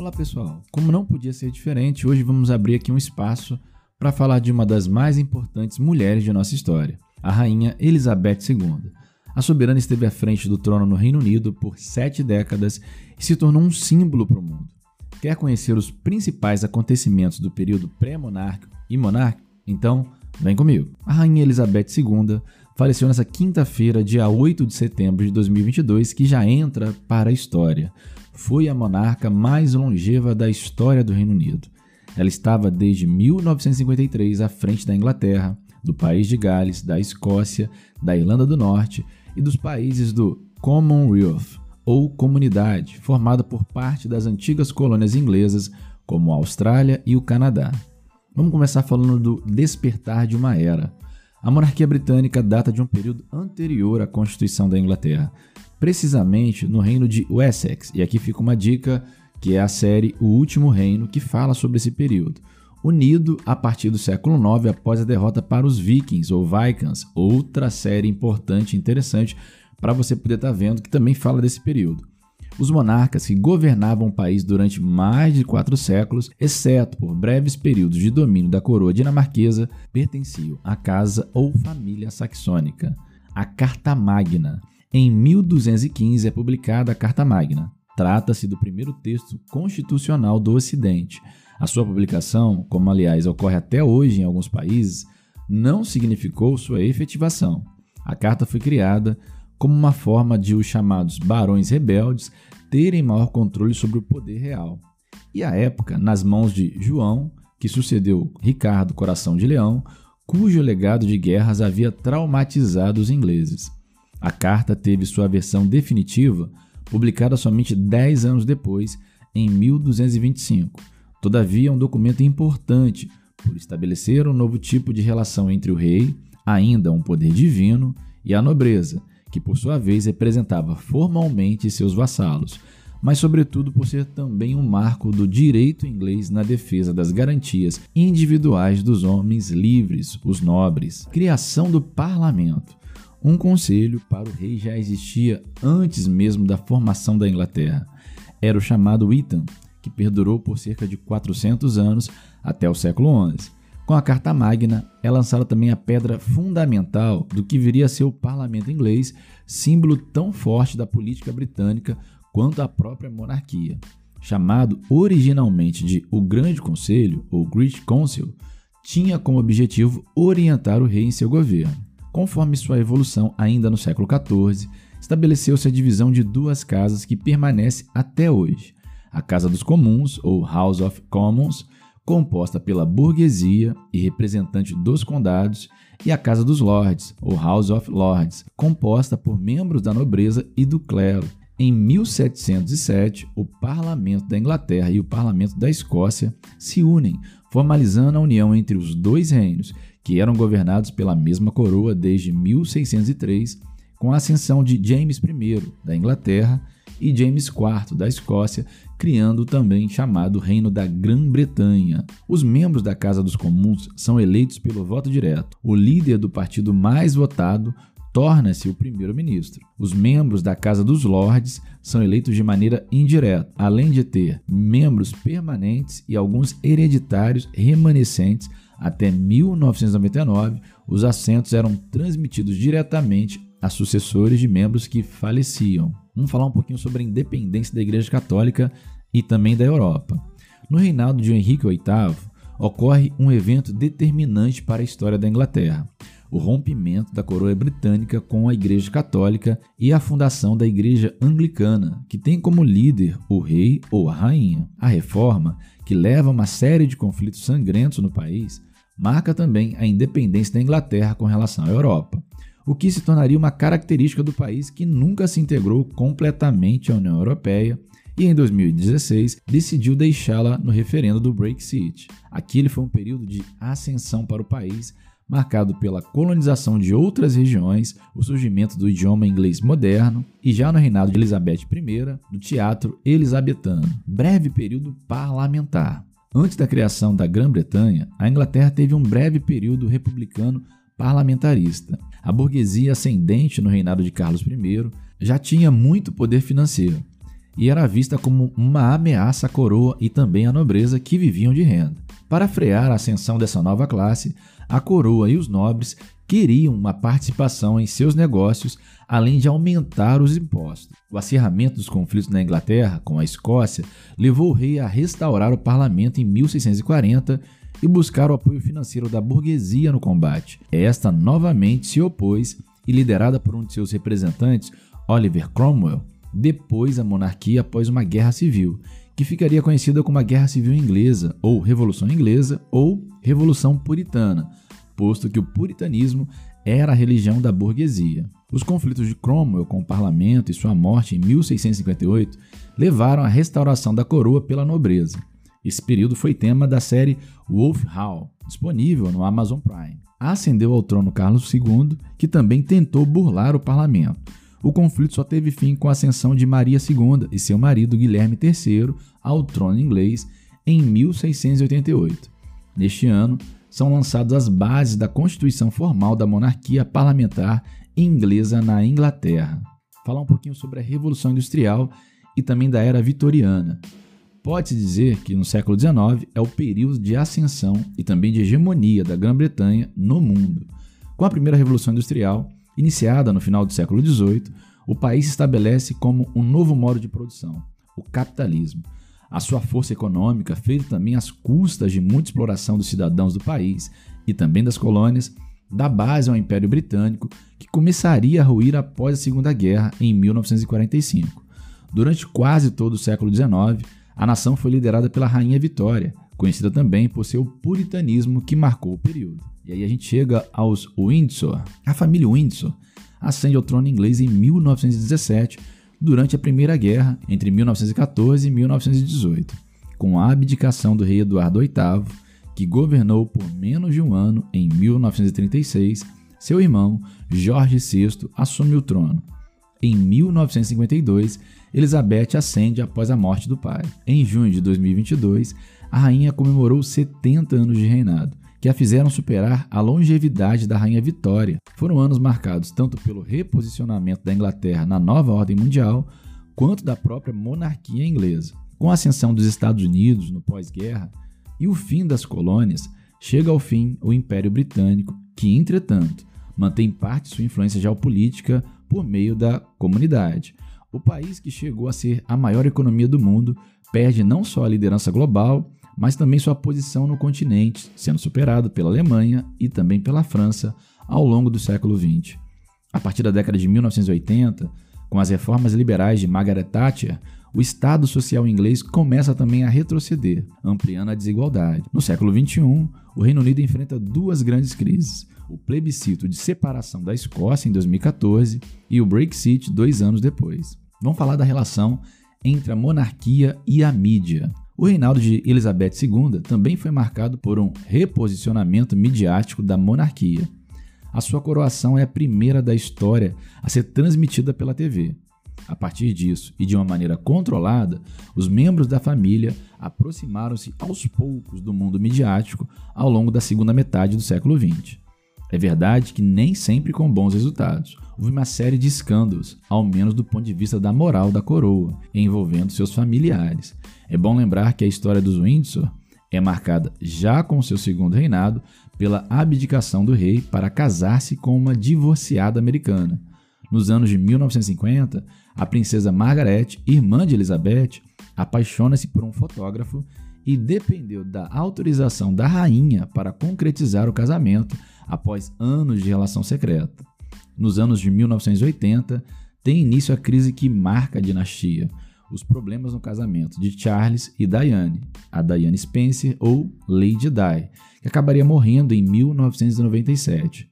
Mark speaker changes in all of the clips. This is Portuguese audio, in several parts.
Speaker 1: Olá pessoal, como não podia ser diferente, hoje vamos abrir aqui um espaço para falar de uma das mais importantes mulheres de nossa história, a Rainha Elizabeth II. A soberana esteve à frente do trono no Reino Unido por sete décadas e se tornou um símbolo para o mundo. Quer conhecer os principais acontecimentos do período pré-monárquico e monárquico? Então, vem comigo. A Rainha Elizabeth II faleceu nessa quinta-feira, dia 8 de setembro de 2022, que já entra para a história. Foi a monarca mais longeva da história do Reino Unido. Ela estava desde 1953 à frente da Inglaterra, do país de Gales, da Escócia, da Irlanda do Norte e dos países do Commonwealth, ou Comunidade, formada por parte das antigas colônias inglesas, como a Austrália e o Canadá. Vamos começar falando do despertar de uma era. A monarquia britânica data de um período anterior à Constituição da Inglaterra, precisamente no reino de Wessex, e aqui fica uma dica que é a série O Último Reino, que fala sobre esse período. Unido a partir do século IX após a derrota para os Vikings ou Vikings, outra série importante e interessante para você poder estar tá vendo que também fala desse período. Os monarcas que governavam o país durante mais de quatro séculos, exceto por breves períodos de domínio da coroa dinamarquesa, pertenciam à casa ou família saxônica. A Carta Magna. Em 1215 é publicada a Carta Magna. Trata-se do primeiro texto constitucional do Ocidente. A sua publicação, como aliás ocorre até hoje em alguns países, não significou sua efetivação. A carta foi criada como uma forma de os chamados barões rebeldes terem maior controle sobre o poder real. E à época, nas mãos de João, que sucedeu Ricardo Coração de Leão, cujo legado de guerras havia traumatizado os ingleses. A carta teve sua versão definitiva publicada somente 10 anos depois, em 1225. Todavia, é um documento importante por estabelecer um novo tipo de relação entre o rei, ainda um poder divino, e a nobreza, que por sua vez representava formalmente seus vassalos, mas sobretudo por ser também um marco do direito inglês na defesa das garantias individuais dos homens livres, os nobres. Criação do parlamento. Um conselho para o rei já existia antes mesmo da formação da Inglaterra. Era o chamado Itan, que perdurou por cerca de 400 anos até o século XI. Com a Carta Magna, é lançada também a pedra fundamental do que viria a ser o parlamento inglês, símbolo tão forte da política britânica quanto a própria monarquia. Chamado originalmente de o Grande Conselho, ou Great Council, tinha como objetivo orientar o rei em seu governo. Conforme sua evolução ainda no século XIV, estabeleceu-se a divisão de duas casas que permanece até hoje: a Casa dos Comuns, ou House of Commons, composta pela burguesia e representante dos condados, e a Casa dos Lords, ou House of Lords, composta por membros da nobreza e do clero. Em 1707, o Parlamento da Inglaterra e o Parlamento da Escócia se unem, formalizando a união entre os dois reinos, que eram governados pela mesma coroa desde 1603, com a ascensão de James I da Inglaterra e James IV da Escócia, criando o também chamado Reino da Grã-Bretanha. Os membros da Casa dos Comuns são eleitos pelo voto direto. O líder do partido mais votado torna-se o primeiro-ministro. Os membros da Casa dos Lordes são eleitos de maneira indireta, além de ter membros permanentes e alguns hereditários remanescentes. Até 1999, os assentos eram transmitidos diretamente a sucessores de membros que faleciam. Vamos falar um pouquinho sobre a independência da Igreja Católica e também da Europa. No reinado de Henrique VIII, ocorre um evento determinante para a história da Inglaterra: o rompimento da coroa britânica com a Igreja Católica e a fundação da Igreja Anglicana, que tem como líder o rei ou a rainha. A reforma, que leva a uma série de conflitos sangrentos no país, marca também a independência da Inglaterra com relação à Europa o que se tornaria uma característica do país que nunca se integrou completamente à União Europeia e em 2016 decidiu deixá-la no referendo do Brexit. Aquele foi um período de ascensão para o país, marcado pela colonização de outras regiões, o surgimento do idioma inglês moderno e já no reinado de Elizabeth I, do teatro elisabetano. Breve período parlamentar. Antes da criação da Grã-Bretanha, a Inglaterra teve um breve período republicano parlamentarista. A burguesia ascendente no reinado de Carlos I já tinha muito poder financeiro. e era vista como uma ameaça à coroa e também à nobreza que viviam de renda. Para frear a ascensão dessa nova classe, a coroa e os nobres queriam uma participação em seus negócios, além de aumentar os impostos. O acirramento dos conflitos na Inglaterra com a Escócia levou o rei a restaurar o parlamento em 1640 e buscar o apoio financeiro da burguesia no combate. Esta novamente se opôs e, liderada por um de seus representantes, Oliver Cromwell, depois a monarquia após uma guerra civil, que ficaria conhecida como a Guerra Civil Inglesa, ou Revolução Inglesa, ou Revolução Puritana, posto que o puritanismo era a religião da burguesia. Os conflitos de Cromwell com o parlamento e sua morte em 1658 levaram à restauração da coroa pela nobreza. Esse período foi tema da série Wolf Hall, disponível no Amazon Prime. Ascendeu ao trono Carlos II, que também tentou burlar o parlamento. O conflito só teve fim com a ascensão de Maria II e seu marido Guilherme III ao trono inglês em 1688. Neste ano, são lançadas as bases da constituição formal da monarquia parlamentar inglesa na Inglaterra. Falar um pouquinho sobre a Revolução Industrial e também da Era Vitoriana. Pode-se dizer que no século XIX é o período de ascensão e também de hegemonia da Grã-Bretanha no mundo. Com a primeira Revolução Industrial, iniciada no final do século XVIII, o país se estabelece como um novo modo de produção, o capitalismo a sua força econômica, feita também às custas de muita exploração dos cidadãos do país e também das colônias, dá base ao Império Britânico, que começaria a ruir após a Segunda Guerra em 1945. Durante quase todo o século XIX, a nação foi liderada pela Rainha Vitória, conhecida também por seu puritanismo que marcou o período. E aí a gente chega aos Windsor. A família Windsor ascende ao trono inglês em 1917 durante a Primeira Guerra, entre 1914 e 1918, com a abdicação do rei Eduardo VIII, que governou por menos de um ano em 1936, seu irmão, Jorge VI, assume o trono. Em 1952, Elizabeth ascende após a morte do pai. Em junho de 2022, a rainha comemorou 70 anos de reinado que a fizeram superar a longevidade da Rainha Vitória. Foram anos marcados tanto pelo reposicionamento da Inglaterra na nova ordem mundial, quanto da própria monarquia inglesa. Com a ascensão dos Estados Unidos no pós-guerra e o fim das colônias, chega ao fim o Império Britânico, que, entretanto, mantém parte de sua influência geopolítica por meio da comunidade. O país que chegou a ser a maior economia do mundo perde não só a liderança global, mas também sua posição no continente, sendo superado pela Alemanha e também pela França ao longo do século XX. A partir da década de 1980, com as reformas liberais de Margaret Thatcher, o Estado social inglês começa também a retroceder, ampliando a desigualdade. No século XXI, o Reino Unido enfrenta duas grandes crises: o plebiscito de separação da Escócia em 2014 e o Brexit dois anos depois. Vamos falar da relação entre a monarquia e a mídia. O reinado de Elizabeth II também foi marcado por um reposicionamento midiático da monarquia. A sua coroação é a primeira da história a ser transmitida pela TV. A partir disso, e de uma maneira controlada, os membros da família aproximaram-se aos poucos do mundo midiático ao longo da segunda metade do século XX. É verdade que nem sempre com bons resultados. Houve uma série de escândalos, ao menos do ponto de vista da moral da coroa, envolvendo seus familiares. É bom lembrar que a história dos Windsor é marcada já com seu segundo reinado pela abdicação do rei para casar-se com uma divorciada americana. Nos anos de 1950, a princesa Margaret, irmã de Elizabeth, apaixona-se por um fotógrafo e dependeu da autorização da rainha para concretizar o casamento após anos de relação secreta. Nos anos de 1980, tem início a crise que marca a dinastia, os problemas no casamento de Charles e Diane, a Diane Spencer ou Lady Di, que acabaria morrendo em 1997.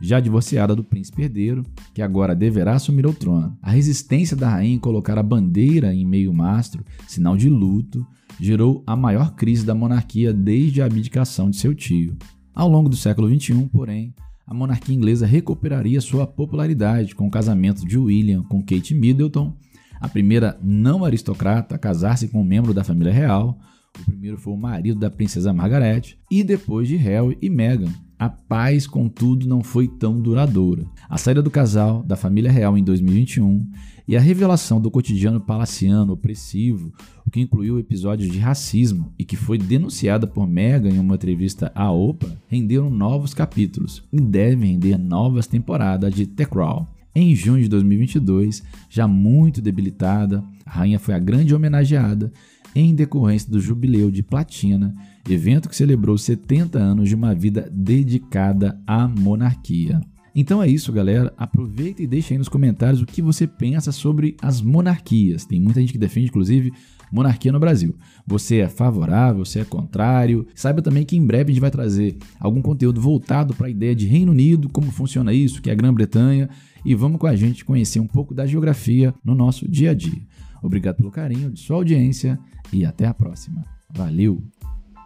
Speaker 1: Já divorciada do príncipe herdeiro, que agora deverá assumir o trono. A resistência da rainha em colocar a bandeira em meio mastro, sinal de luto, gerou a maior crise da monarquia desde a abdicação de seu tio. Ao longo do século XXI, porém, a monarquia inglesa recuperaria sua popularidade com o casamento de William com Kate Middleton, a primeira não aristocrata a casar-se com um membro da família real. O primeiro foi o marido da princesa Margaret, e depois de Harry e Meghan, A paz, contudo, não foi tão duradoura. A saída do casal da família real em 2021 e a revelação do cotidiano palaciano opressivo, o que incluiu episódios de racismo e que foi denunciada por Meghan em uma entrevista à Oprah, renderam novos capítulos e devem render novas temporadas de The Crown. Em junho de 2022, já muito debilitada, a rainha foi a grande homenageada em decorrência do Jubileu de Platina, evento que celebrou 70 anos de uma vida dedicada à monarquia. Então é isso, galera. Aproveita e deixa aí nos comentários o que você pensa sobre as monarquias. Tem muita gente que defende, inclusive, monarquia no Brasil. Você é favorável, você é contrário? Saiba também que em breve a gente vai trazer algum conteúdo voltado para a ideia de Reino Unido, como funciona isso, que é a Grã-Bretanha, e vamos com a gente conhecer um pouco da geografia no nosso dia a dia. Obrigado pelo carinho de sua audiência e até a próxima. Valeu!